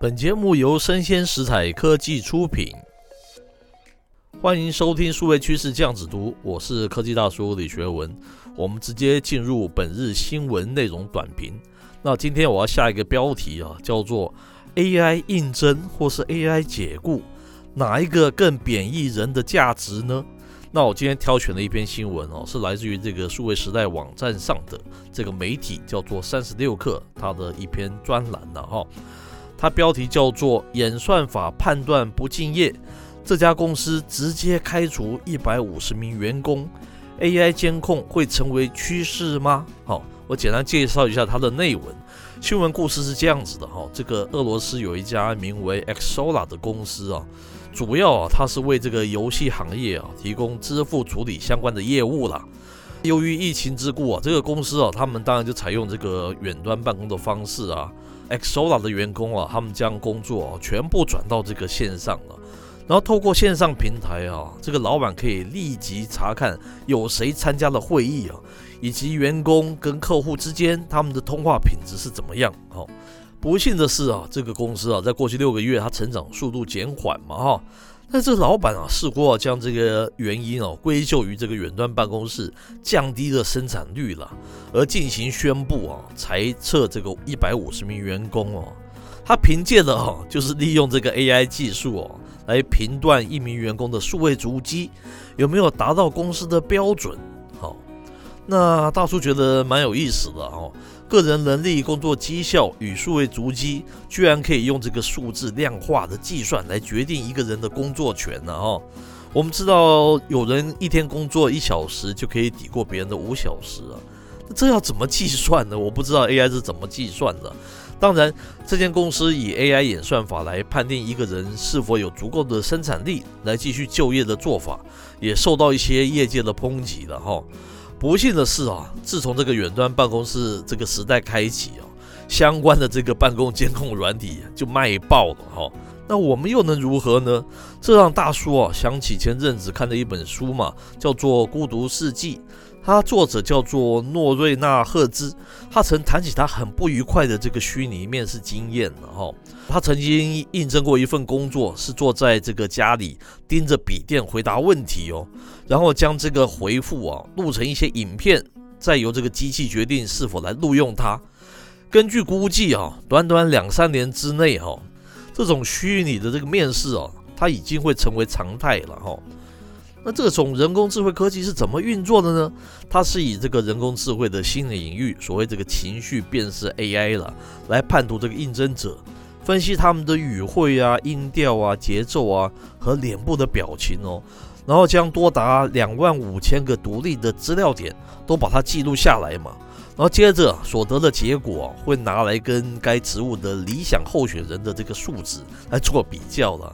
本节目由生鲜食材科技出品，欢迎收听数位趋势酱子读，我是科技大叔李学文。我们直接进入本日新闻内容短评。那今天我要下一个标题啊，叫做 AI 应征或是 AI 解雇，哪一个更贬义人的价值呢？那我今天挑选了一篇新闻哦，是来自于这个数位时代网站上的这个媒体叫做三十六氪，它的一篇专栏的哈。它标题叫做“演算法判断不敬业，这家公司直接开除一百五十名员工，AI 监控会成为趋势吗？”好，我简单介绍一下它的内文。新闻故事是这样子的哈，这个俄罗斯有一家名为 Xsolla 的公司啊，主要啊它是为这个游戏行业啊提供支付处理相关的业务啦。由于疫情之故啊，这个公司啊他们当然就采用这个远端办公的方式啊。Xola 的员工啊，他们将工作啊全部转到这个线上了，然后透过线上平台啊，这个老板可以立即查看有谁参加了会议啊，以及员工跟客户之间他们的通话品质是怎么样。哦，不幸的是啊，这个公司啊，在过去六个月它成长速度减缓嘛，哈。但这老板啊，似乎啊将这个原因哦归咎于这个远端办公室降低了生产率了，而进行宣布啊裁撤这个一百五十名员工哦。他凭借的哈就是利用这个 AI 技术哦来评断一名员工的数位足迹有没有达到公司的标准。好，那大叔觉得蛮有意思的哦。个人能力、工作绩效与数位足迹，居然可以用这个数字量化的计算来决定一个人的工作权呢？哈，我们知道有人一天工作一小时就可以抵过别人的五小时啊，那这要怎么计算呢？我不知道 AI 是怎么计算的。当然，这间公司以 AI 演算法来判定一个人是否有足够的生产力来继续就业的做法，也受到一些业界的抨击了哈。不幸的是啊，自从这个远端办公室这个时代开启啊，相关的这个办公监控软体就卖爆了哈。那我们又能如何呢？这让大叔啊想起前阵子看的一本书嘛，叫做《孤独世纪》。他作者叫做诺瑞纳赫兹，他曾谈起他很不愉快的这个虚拟面试经验了哈。他曾经应征过一份工作，是坐在这个家里盯着笔电回答问题哦，然后将这个回复啊录成一些影片，再由这个机器决定是否来录用他。根据估计啊，短短两三年之内哈，这种虚拟的这个面试啊，它已经会成为常态了哈。那这种人工智慧科技是怎么运作的呢？它是以这个人工智慧的新的领域，所谓这个情绪辨识 AI 了，来判读这个应征者，分析他们的语汇啊、音调啊、节奏啊和脸部的表情哦，然后将多达两万五千个独立的资料点都把它记录下来嘛，然后接着所得的结果会拿来跟该职务的理想候选人的这个数值来做比较了。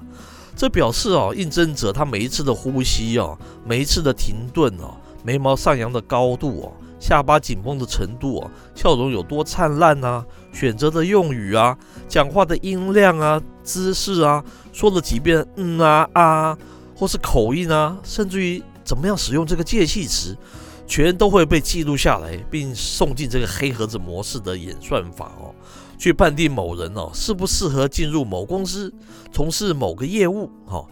这表示啊，应征者他每一次的呼吸啊，每一次的停顿啊，眉毛上扬的高度啊，下巴紧绷的程度啊，笑容有多灿烂啊，选择的用语啊，讲话的音量啊，姿势啊，说了几遍嗯啊啊，或是口音啊，甚至于怎么样使用这个介系词，全都会被记录下来，并送进这个黑盒子模式的演算法哦。去判定某人哦适不适合进入某公司从事某个业务，哈，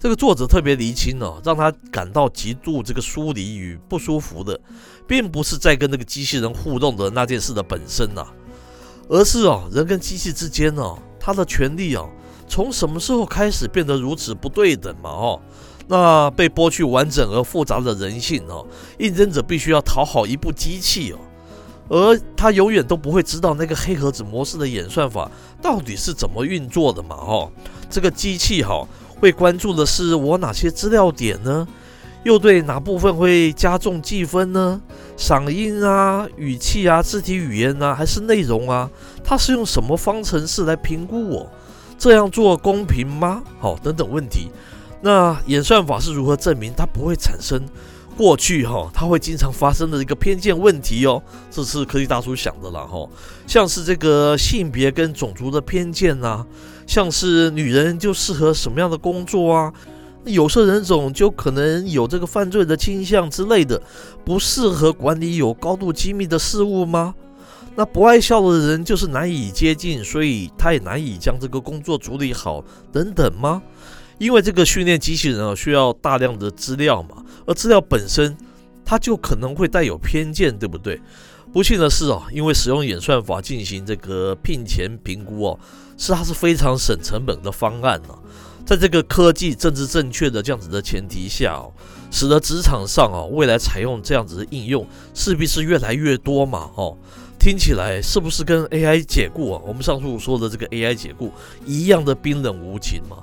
这个作者特别厘清哦，让他感到极度这个疏离与不舒服的，并不是在跟那个机器人互动的那件事的本身呐，而是哦人跟机器之间哦，他的权利哦从什么时候开始变得如此不对等嘛，哦，那被剥去完整而复杂的人性哦，应征者必须要讨好一部机器哦。而他永远都不会知道那个黑盒子模式的演算法到底是怎么运作的嘛？哦，这个机器哈会关注的是我哪些资料点呢？又对哪部分会加重计分呢？嗓音啊、语气啊、肢体语言啊，还是内容啊？它是用什么方程式来评估我？这样做公平吗？好，等等问题。那演算法是如何证明它不会产生？过去哈，它会经常发生的一个偏见问题哦，这是科技大叔想的了哈，像是这个性别跟种族的偏见呐，像是女人就适合什么样的工作啊，有色人种就可能有这个犯罪的倾向之类的，不适合管理有高度机密的事物吗？那不爱笑的人就是难以接近，所以他也难以将这个工作处理好，等等吗？因为这个训练机器人啊，需要大量的资料嘛，而资料本身它就可能会带有偏见，对不对？不幸的是啊，因为使用演算法进行这个聘前评估哦，是它是非常省成本的方案呢。在这个科技政治正确的这样子的前提下哦，使得职场上啊，未来采用这样子的应用势必是越来越多嘛，哦。听起来是不是跟 AI 解雇啊？我们上述说的这个 AI 解雇一样的冰冷无情嘛？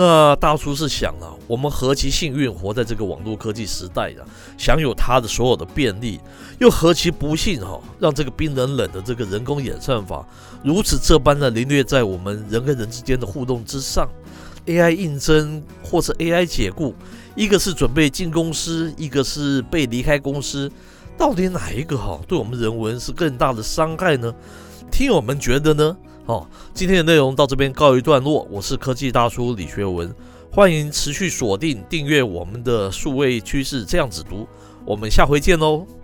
那大叔是想啊，我们何其幸运，活在这个网络科技时代啊，享有它的所有的便利，又何其不幸哈，让这个冰冷冷的这个人工演算法如此这般的凌虐在我们人跟人之间的互动之上。AI 应征或是 AI 解雇，一个是准备进公司，一个是被离开公司。到底哪一个哈对我们人文是更大的伤害呢？听友们觉得呢？哦，今天的内容到这边告一段落。我是科技大叔李学文，欢迎持续锁定订阅我们的数位趋势这样子读。我们下回见喽。